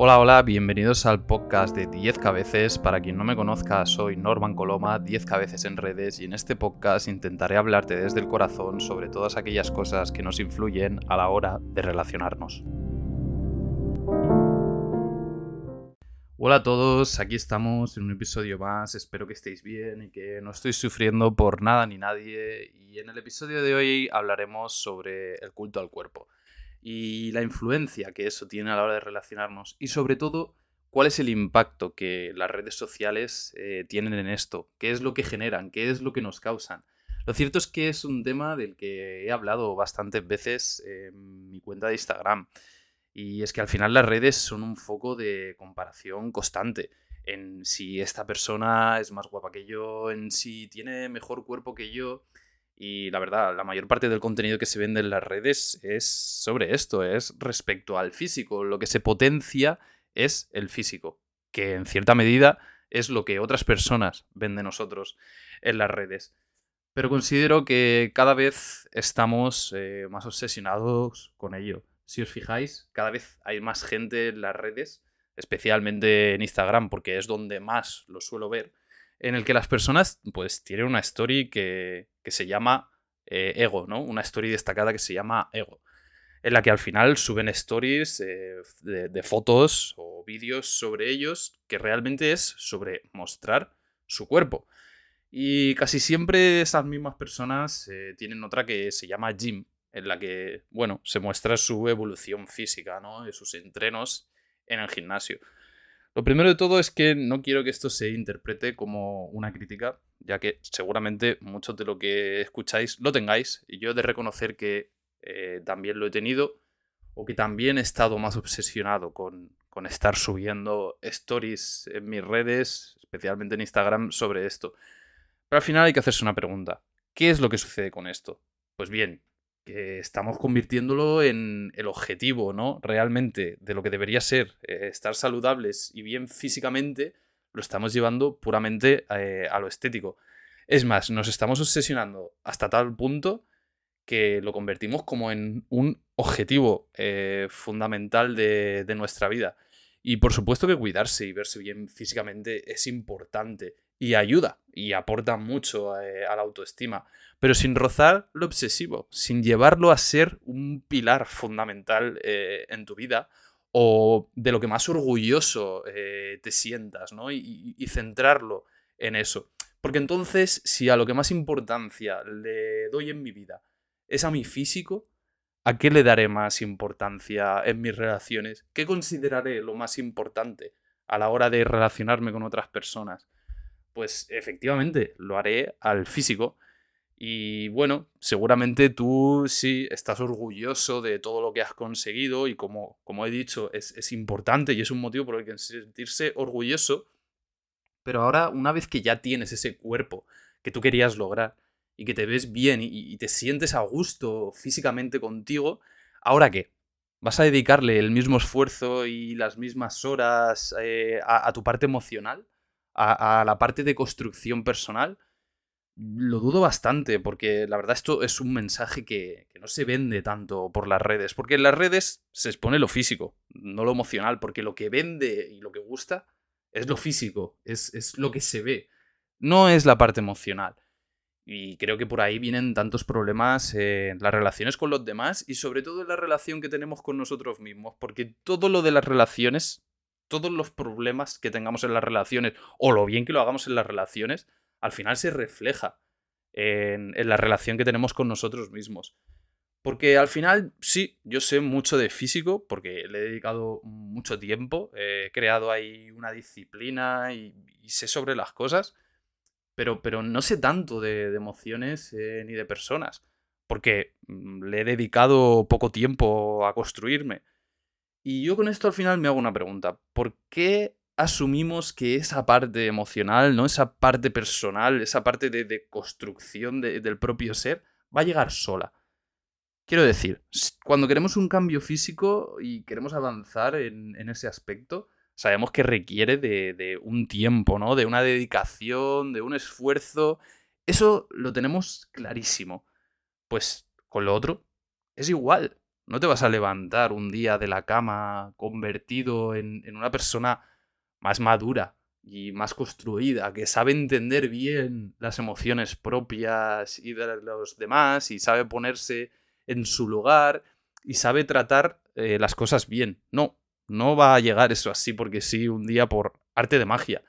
Hola, hola, bienvenidos al podcast de 10 cabezas. Para quien no me conozca, soy Norman Coloma, 10 cabezas en redes, y en este podcast intentaré hablarte desde el corazón sobre todas aquellas cosas que nos influyen a la hora de relacionarnos. Hola a todos, aquí estamos en un episodio más, espero que estéis bien y que no estoy sufriendo por nada ni nadie. Y en el episodio de hoy hablaremos sobre el culto al cuerpo y la influencia que eso tiene a la hora de relacionarnos y sobre todo cuál es el impacto que las redes sociales eh, tienen en esto, qué es lo que generan, qué es lo que nos causan. Lo cierto es que es un tema del que he hablado bastantes veces en mi cuenta de Instagram y es que al final las redes son un foco de comparación constante en si esta persona es más guapa que yo, en si tiene mejor cuerpo que yo. Y la verdad, la mayor parte del contenido que se vende en las redes es sobre esto, es respecto al físico. Lo que se potencia es el físico, que en cierta medida es lo que otras personas ven de nosotros en las redes. Pero considero que cada vez estamos eh, más obsesionados con ello. Si os fijáis, cada vez hay más gente en las redes, especialmente en Instagram, porque es donde más lo suelo ver, en el que las personas pues tienen una story que, se llama eh, ego, ¿no? Una story destacada que se llama ego, en la que al final suben stories eh, de, fotos o vídeos sobre ellos que realmente es sobre mostrar su cuerpo. Y casi siempre esas mismas personas eh, tienen otra que se llama gym, en la que, bueno, se muestra su evolución física, ¿no? sus entrenos en el gimnasio. Lo primero de todo es que no quiero que esto se interprete como una crítica, ya que seguramente muchos de lo que escucháis lo tengáis, y yo he de reconocer que eh, también lo he tenido, o que también he estado más obsesionado con, con estar subiendo stories en mis redes, especialmente en Instagram, sobre esto. Pero al final hay que hacerse una pregunta. ¿Qué es lo que sucede con esto? Pues bien, que estamos convirtiéndolo en el objetivo, ¿no? Realmente de lo que debería ser eh, estar saludables y bien físicamente, lo estamos llevando puramente eh, a lo estético. Es más, nos estamos obsesionando hasta tal punto que lo convertimos como en un objetivo eh, fundamental de, de nuestra vida. Y por supuesto que cuidarse y verse bien físicamente es importante y ayuda y aporta mucho eh, a la autoestima, pero sin rozar lo obsesivo, sin llevarlo a ser un pilar fundamental eh, en tu vida o de lo que más orgulloso eh, te sientas, ¿no? Y, y, centrarlo en eso. Porque entonces, si a lo que más importancia le doy en mi vida es a mi físico, ¿a qué le daré más importancia en mis relaciones? ¿Qué consideraré lo más importante a la hora de relacionarme con otras personas? Pues efectivamente lo haré al físico. Y bueno, seguramente tú sí estás orgulloso de todo lo que has conseguido y como, como he dicho, es, importante y es un motivo por el que sentirse orgulloso. Pero ahora, una vez que ya tienes ese cuerpo que tú querías lograr y que te ves bien y, te sientes a gusto físicamente contigo, ¿ahora qué? ¿Vas a dedicarle el mismo esfuerzo y las mismas horas eh, a tu parte emocional? A, la parte de construcción personal, lo dudo bastante, porque la verdad esto es un mensaje que, no se vende tanto por las redes, porque en las redes se expone lo físico, no lo emocional, porque lo que vende y lo que gusta es lo físico, es, es lo que se ve, no es la parte emocional. Y creo que por ahí vienen tantos problemas en las relaciones con los demás y sobre todo en la relación que tenemos con nosotros mismos, porque todo lo de las relaciones todos los problemas que tengamos en las relaciones o lo bien que lo hagamos en las relaciones, al final se refleja en, la relación que tenemos con nosotros mismos. Porque al final, sí, yo sé mucho de físico, porque le he dedicado mucho tiempo, he creado ahí una disciplina y, sé sobre las cosas, pero, pero no sé tanto de, emociones eh, ni de personas, porque mm, le he dedicado poco tiempo a construirme. Y yo con esto al final me hago una pregunta. ¿Por qué asumimos que esa parte emocional, ¿no? Esa parte personal, esa parte de, construcción del propio ser, va a llegar sola? Quiero decir, cuando queremos un cambio físico y queremos avanzar en, ese aspecto, sabemos que requiere de, de, un tiempo, ¿no? De una dedicación, de un esfuerzo. Eso lo tenemos clarísimo. Pues con lo otro es igual No te vas a levantar un día de la cama convertido en, en una persona más madura y más construida, que sabe entender bien las emociones propias y de los demás y sabe ponerse en su lugar y sabe tratar eh, las cosas bien. No, no va a llegar eso así porque sí un día por arte de magia.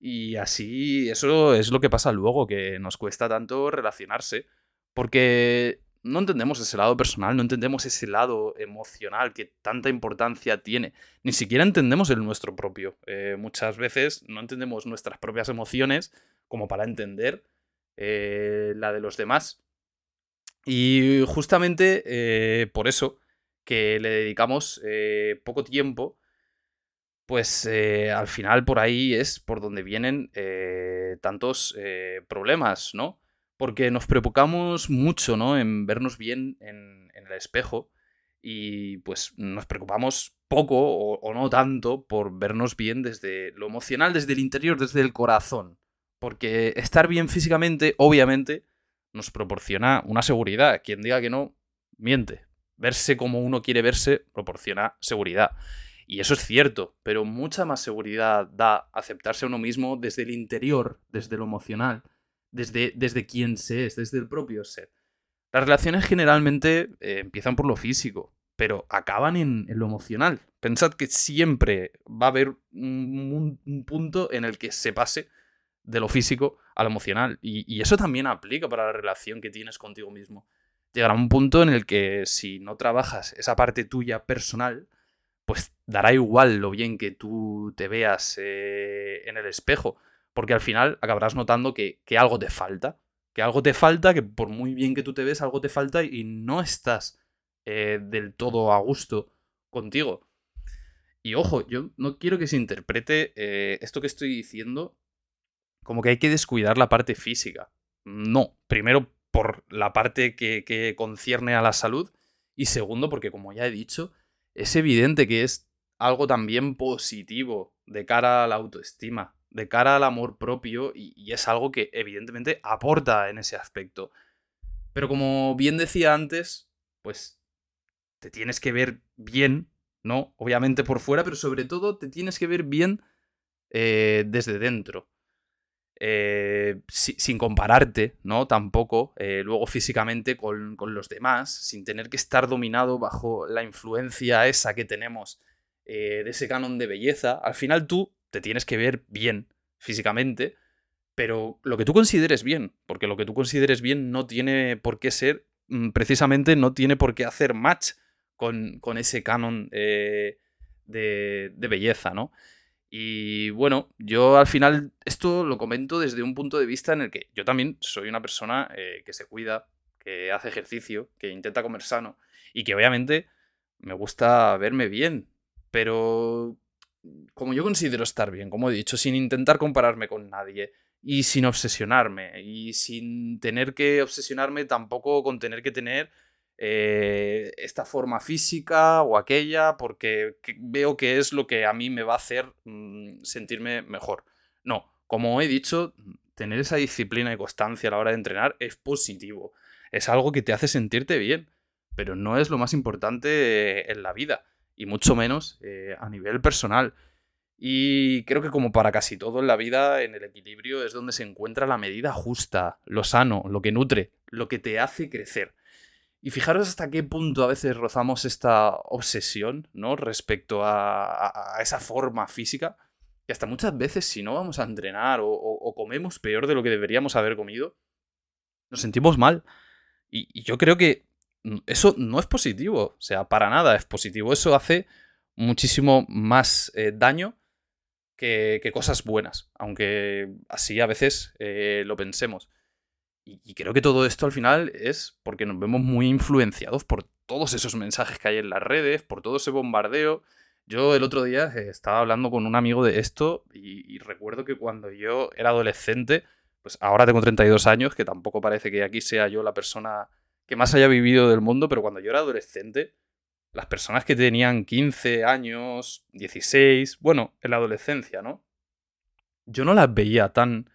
Y así, eso es lo que pasa luego, que nos cuesta tanto relacionarse, porque no entendemos ese lado personal, no entendemos ese lado emocional que tanta importancia tiene. Ni siquiera entendemos el nuestro propio. Eh, muchas veces no entendemos nuestras propias emociones como para entender eh, la de los demás. Y justamente eh, por eso que le dedicamos poco tiempo, pues al final por ahí es por donde vienen tantos problemas, ¿no? Porque nos preocupamos mucho, ¿no? En vernos bien en, el espejo y pues nos preocupamos poco o, no tanto por vernos bien desde lo emocional, desde el interior, desde el corazón. Porque estar bien físicamente, obviamente, nos proporciona una seguridad. Quien diga que no, miente. Verse como uno quiere verse proporciona seguridad. Y eso es cierto, pero mucha más seguridad da aceptarse a uno mismo desde el interior, desde lo emocional, desde, desde quién se es, desde el propio ser. Las relaciones generalmente eh, empiezan por lo físico, pero acaban en, lo emocional. Pensad que siempre va a haber un, punto en el que se pase de lo físico a lo emocional. Y, eso también aplica para la relación que tienes contigo mismo. Llegará un punto en el que si no trabajas esa parte tuya personal, pues dará igual lo bien que tú te veas eh, en el espejo porque al final acabarás notando que, algo te falta, que algo te falta, que por muy bien que tú te ves, algo te falta y no estás eh, del todo a gusto contigo. Y ojo, yo no quiero que se interprete eh, esto que estoy diciendo como que hay que descuidar la parte física. No, primero por la parte que, que concierne a la salud y segundo porque como ya he dicho, es evidente que es algo también positivo de cara a la autoestima de cara al amor propio y, es algo que evidentemente aporta en ese aspecto. Pero como bien decía antes, pues te tienes que ver bien, ¿no? Obviamente por fuera, pero sobre todo te tienes que ver bien eh, desde dentro. Eh, sin compararte, ¿no? Tampoco, eh, luego físicamente con, con, los demás, sin tener que estar dominado bajo la influencia esa que tenemos de ese canon de belleza. Al final tú te tienes que ver bien físicamente, pero lo que tú consideres bien, porque lo que tú consideres bien no tiene por qué ser, mm, precisamente no tiene por qué hacer match con, ese canon eh, de, belleza, ¿no? Y bueno, yo al final esto lo comento desde un punto de vista en el que yo también soy una persona eh, que se cuida, que hace ejercicio, que intenta comer sano y que obviamente me gusta verme bien, pero como yo considero estar bien, como he dicho, sin intentar compararme con nadie y sin obsesionarme y sin tener que obsesionarme tampoco con tener que tener eh, esta forma física o aquella porque veo que es lo que a mí me va a hacer mm, sentirme mejor. No, como he dicho, tener esa disciplina y constancia a la hora de entrenar es positivo, es algo que te hace sentirte bien, pero no es lo más importante en la vida y mucho menos eh, a nivel personal. Y creo que como para casi todo en la vida, en el equilibrio es donde se encuentra la medida justa, lo sano, lo que nutre, lo que te hace crecer. Y fijaros hasta qué punto a veces rozamos esta obsesión, ¿no? Respecto a, esa forma física, que hasta muchas veces si no vamos a entrenar o, comemos peor de lo que deberíamos haber comido, nos sentimos mal. y yo creo que eso no es positivo, o sea, para nada es positivo. Eso hace muchísimo más eh, daño que, cosas buenas, aunque así a veces eh, lo pensemos. Y, creo que todo esto al final es porque nos vemos muy influenciados por todos esos mensajes que hay en las redes, por todo ese bombardeo. Yo el otro día eh, estaba hablando con un amigo de esto y, y recuerdo que cuando yo era adolescente, pues ahora tengo 32 años, que tampoco parece que aquí sea yo la persona que más haya vivido del mundo, pero cuando yo era adolescente, las personas que tenían 15 años, 16, bueno, en la adolescencia, ¿no? Yo no las veía tan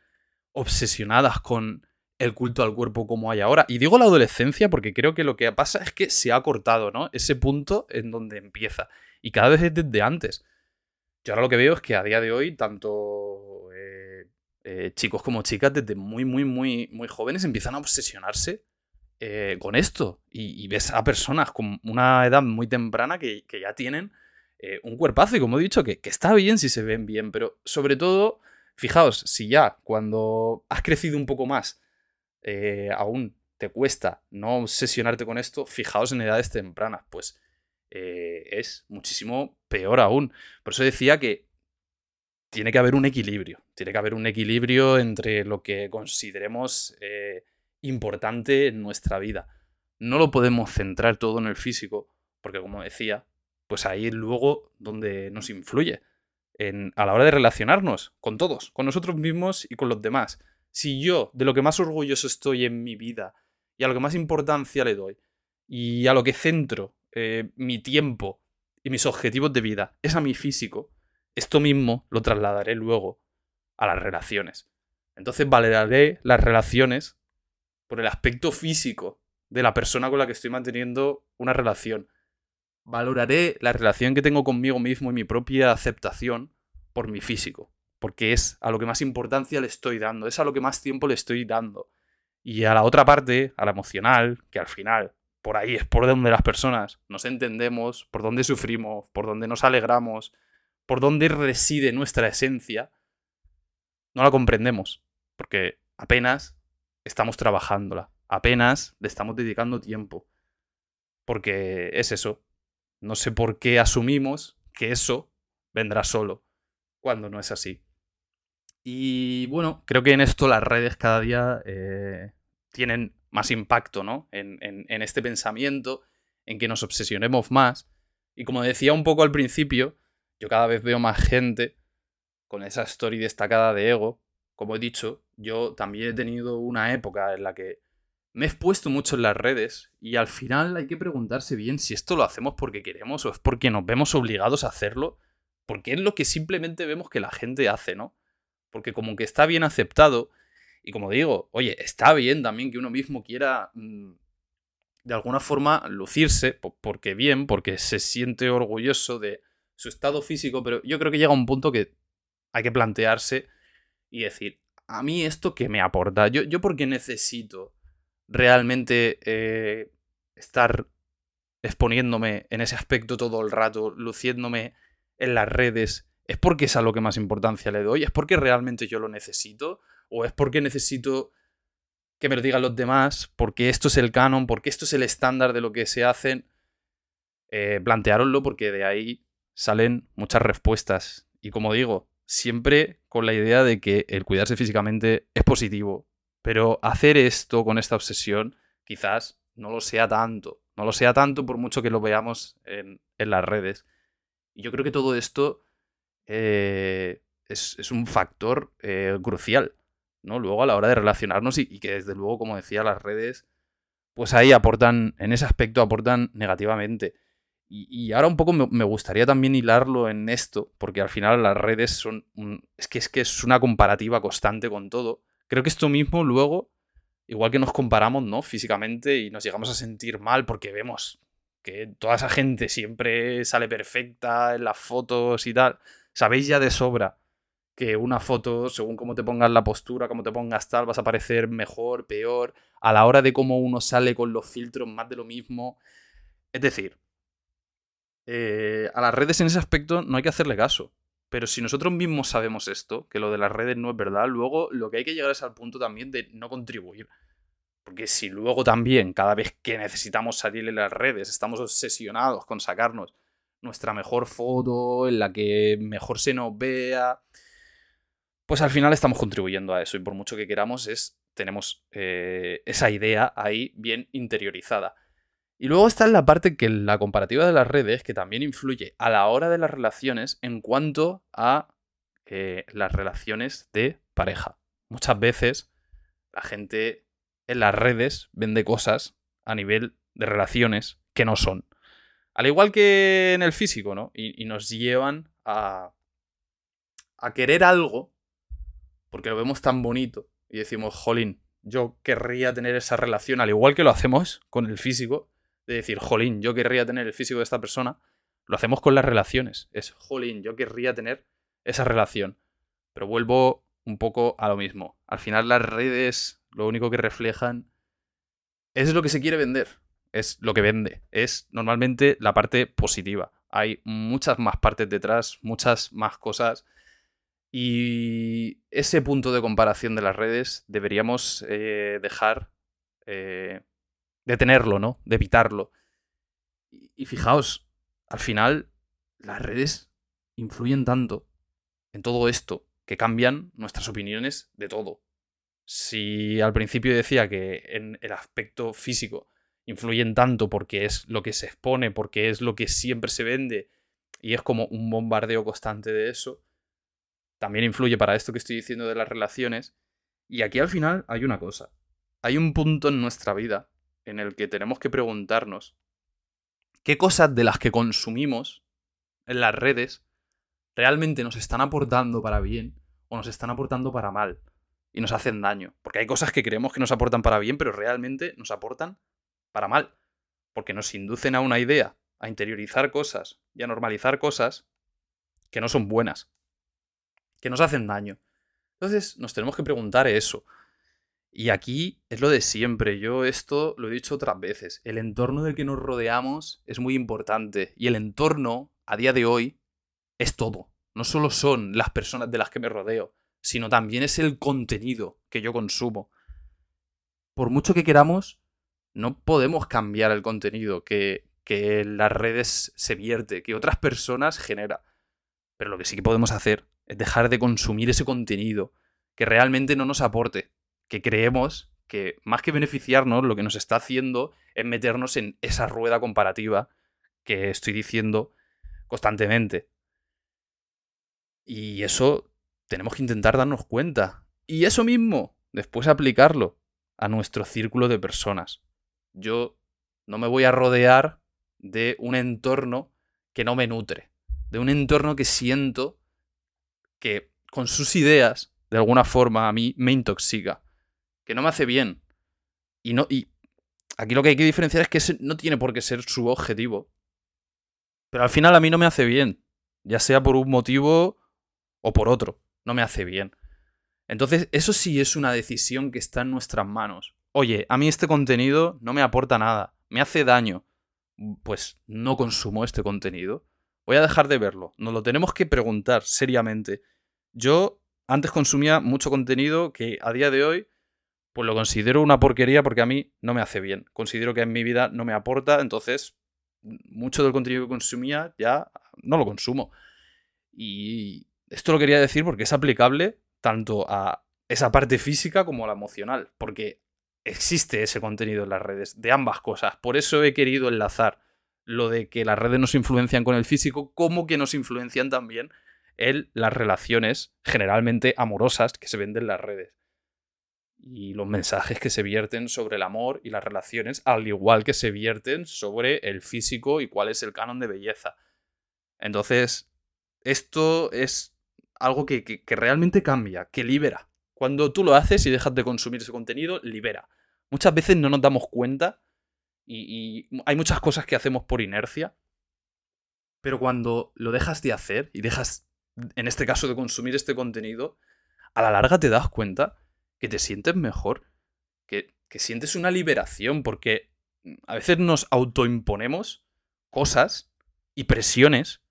obsesionadas con el culto al cuerpo como hay ahora. Y digo la adolescencia porque creo que lo que pasa es que se ha cortado, ¿no? Ese punto en donde empieza. Y cada vez es desde antes. Yo ahora lo que veo es que a día de hoy, tanto eh, eh, chicos como chicas, desde muy, muy, muy, muy jóvenes, empiezan a obsesionarse eh, con esto. Y, ves a personas con una edad muy temprana que, ya tienen un cuerpazo. Y como he dicho, que, está bien si se ven bien. Pero sobre todo, fijaos, si ya cuando has crecido un poco más eh, aún te cuesta no obsesionarte con esto, fijaos en edades tempranas, pues eh, es muchísimo peor aún. Por eso decía que tiene que haber un equilibrio, tiene que haber un equilibrio entre lo que consideremos eh, importante en nuestra vida. No lo podemos centrar todo en el físico, porque como decía, pues ahí es luego donde nos influye. En, a la hora de relacionarnos con todos, con nosotros mismos y con los demás si yo, de lo que más orgulloso estoy en mi vida y a lo que más importancia le doy y a lo que centro eh, mi tiempo y mis objetivos de vida es a mi físico, esto mismo lo trasladaré luego a las relaciones. Entonces valoraré las relaciones por el aspecto físico de la persona con la que estoy manteniendo una relación. Valoraré la relación que tengo conmigo mismo y mi propia aceptación por mi físico porque es a lo que más importancia le estoy dando, es a lo que más tiempo le estoy dando. Y a la otra parte, a la emocional, que al final, por ahí es por donde las personas nos entendemos, por donde sufrimos, por donde nos alegramos, por donde reside nuestra esencia, no la comprendemos, porque apenas estamos trabajándola, apenas le estamos dedicando tiempo, porque es eso. No sé por qué asumimos que eso vendrá solo, cuando no es así. Y bueno, creo que en esto las redes cada día eh, tienen más impacto, ¿no? En, en, este pensamiento, en que nos obsesionemos más. Y como decía un poco al principio, yo cada vez veo más gente con esa story destacada de ego. Como he dicho, yo también he tenido una época en la que me he expuesto mucho en las redes y al final hay que preguntarse bien si esto lo hacemos porque queremos o es porque nos vemos obligados a hacerlo, porque es lo que simplemente vemos que la gente hace, ¿no? porque como que está bien aceptado, y como digo, oye, está bien también que uno mismo quiera mm, de alguna forma lucirse, porque bien, porque se siente orgulloso de su estado físico, pero yo creo que llega un punto que hay que plantearse y decir, a mí esto que me aporta, yo, yo porque necesito realmente eh, estar exponiéndome en ese aspecto todo el rato, luciéndome en las redes ¿Es porque es a lo que más importancia le doy? ¿Es porque realmente yo lo necesito? ¿O es porque necesito que me lo digan los demás? ¿Porque esto es el canon? ¿Porque esto es el estándar de lo que se hacen? Eh, planteároslo porque de ahí salen muchas respuestas. Y como digo, siempre con la idea de que el cuidarse físicamente es positivo. Pero hacer esto con esta obsesión quizás no lo sea tanto. No lo sea tanto por mucho que lo veamos en, en las redes. Y yo creo que todo esto eh, es, un factor eh, crucial, ¿no? Luego a la hora de relacionarnos y, que desde luego, como decía, las redes, pues ahí aportan, en ese aspecto aportan negativamente. Y, ahora un poco me, gustaría también hilarlo en esto, porque al final las redes son es, que, es que es una comparativa constante con todo. Creo que esto mismo luego, igual que nos comparamos, ¿no? Físicamente y nos llegamos a sentir mal porque vemos que toda esa gente siempre sale perfecta en las fotos y tal sabéis ya de sobra que una foto, según cómo te pongas la postura, cómo te pongas tal, vas a parecer mejor, peor, a la hora de cómo uno sale con los filtros, más de lo mismo. Es decir, eh, a las redes en ese aspecto no hay que hacerle caso. Pero si nosotros mismos sabemos esto, que lo de las redes no es verdad, luego lo que hay que llegar es al punto también de no contribuir. Porque si luego también, cada vez que necesitamos salir en las redes, estamos obsesionados con sacarnos nuestra mejor foto, en la que mejor se nos vea. Pues al final estamos contribuyendo a eso y por mucho que queramos es, tenemos eh, esa idea ahí bien interiorizada. Y luego está la parte que la comparativa de las redes, que también influye a la hora de las relaciones en cuanto a eh, las relaciones de pareja. Muchas veces la gente en las redes vende cosas a nivel de relaciones que no son. Al igual que en el físico, ¿no? Y, nos llevan a, a querer algo porque lo vemos tan bonito y decimos, jolín, yo querría tener esa relación, al igual que lo hacemos con el físico, de decir, jolín, yo querría tener el físico de esta persona, lo hacemos con las relaciones. Es, jolín, yo querría tener esa relación. Pero vuelvo un poco a lo mismo. Al final las redes lo único que reflejan es lo que se quiere vender. Es lo que vende. Es normalmente la parte positiva. Hay muchas más partes detrás, muchas más cosas. Y ese punto de comparación de las redes deberíamos eh, dejar eh, de tenerlo, ¿no? De evitarlo. Y, fijaos, al final las redes influyen tanto en todo esto que cambian nuestras opiniones de todo. Si al principio decía que en el aspecto físico influyen tanto porque es lo que se expone, porque es lo que siempre se vende y es como un bombardeo constante de eso, también influye para esto que estoy diciendo de las relaciones. Y aquí al final hay una cosa. Hay un punto en nuestra vida en el que tenemos que preguntarnos qué cosas de las que consumimos en las redes realmente nos están aportando para bien o nos están aportando para mal y nos hacen daño. Porque hay cosas que creemos que nos aportan para bien, pero realmente nos aportan para mal. Porque nos inducen a una idea, a interiorizar cosas y a normalizar cosas que no son buenas, que nos hacen daño. Entonces nos tenemos que preguntar eso. Y aquí es lo de siempre. Yo esto lo he dicho otras veces. El entorno del que nos rodeamos es muy importante. Y el entorno, a día de hoy, es todo. No solo son las personas de las que me rodeo, sino también es el contenido que yo consumo. Por mucho que queramos, no podemos cambiar el contenido que, que las redes se vierte, que otras personas genera. Pero lo que sí que podemos hacer es dejar de consumir ese contenido que realmente no nos aporte, que creemos que más que beneficiarnos, lo que nos está haciendo es meternos en esa rueda comparativa que estoy diciendo constantemente. Y eso tenemos que intentar darnos cuenta. Y eso mismo, después aplicarlo a nuestro círculo de personas. Yo no me voy a rodear de un entorno que no me nutre, de un entorno que siento que con sus ideas, de alguna forma, a mí me intoxica que no me hace bien. Y, no, y aquí lo que hay que diferenciar es que ese no tiene por qué ser su objetivo. Pero al final a mí no me hace bien. Ya sea por un motivo o por otro. No me hace bien. Entonces, eso sí es una decisión que está en nuestras manos. Oye, a mí este contenido no me aporta nada. Me hace daño. Pues no consumo este contenido. Voy a dejar de verlo. Nos lo tenemos que preguntar seriamente. Yo antes consumía mucho contenido que a día de hoy pues lo considero una porquería porque a mí no me hace bien. Considero que en mi vida no me aporta, entonces mucho del contenido que consumía ya no lo consumo. Y esto lo quería decir porque es aplicable tanto a esa parte física como a la emocional, porque existe ese contenido en las redes, de ambas cosas. Por eso he querido enlazar lo de que las redes nos influencian con el físico, como que nos influencian también en las relaciones generalmente amorosas que se venden en las redes y los mensajes que se vierten sobre el amor y las relaciones, al igual que se vierten sobre el físico y cuál es el canon de belleza. Entonces, esto es algo que, realmente cambia, que libera. Cuando tú lo haces y dejas de consumir ese contenido, libera. Muchas veces no nos damos cuenta y, y hay muchas cosas que hacemos por inercia, pero cuando lo dejas de hacer y dejas, en este caso, de consumir este contenido, a la larga te das cuenta que te sientes mejor, que, sientes una liberación, porque a veces nos autoimponemos cosas y presiones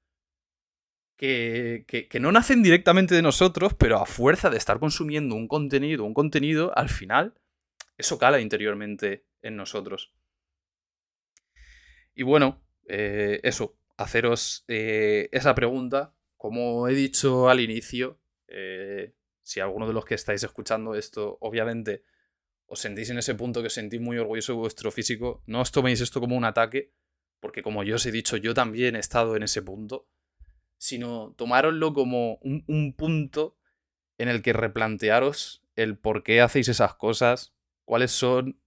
que, que, no nacen directamente de nosotros, pero a fuerza de estar consumiendo un contenido, un contenido, al final, eso cala interiormente en nosotros. Y bueno, eh, eso, haceros eh, esa pregunta. Como he dicho al inicio, eh, si alguno de los que estáis escuchando esto, obviamente, os sentís en ese punto que os sentís muy orgulloso de vuestro físico, no os toméis esto como un ataque, porque como yo os he dicho, yo también he estado en ese punto, sino tomároslo como un, un punto en el que replantearos el por qué hacéis esas cosas, cuáles son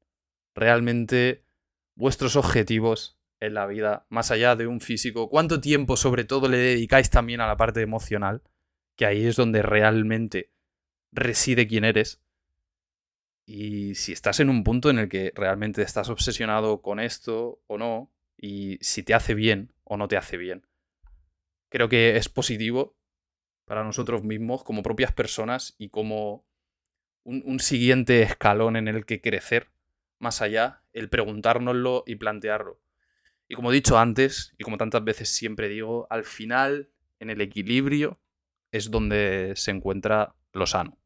realmente vuestros objetivos en la vida, más allá de un físico, cuánto tiempo sobre todo le dedicáis también a la parte emocional, que ahí es donde realmente reside quién eres. Y si estás en un punto en el que realmente estás obsesionado con esto o no, y si te hace bien o no te hace bien. Creo que es positivo para nosotros mismos como propias personas y como un, siguiente escalón en el que crecer más allá, el preguntárnoslo y plantearlo. Y como he dicho antes, y como tantas veces siempre digo, al final, en el equilibrio, es donde se encuentra lo sano.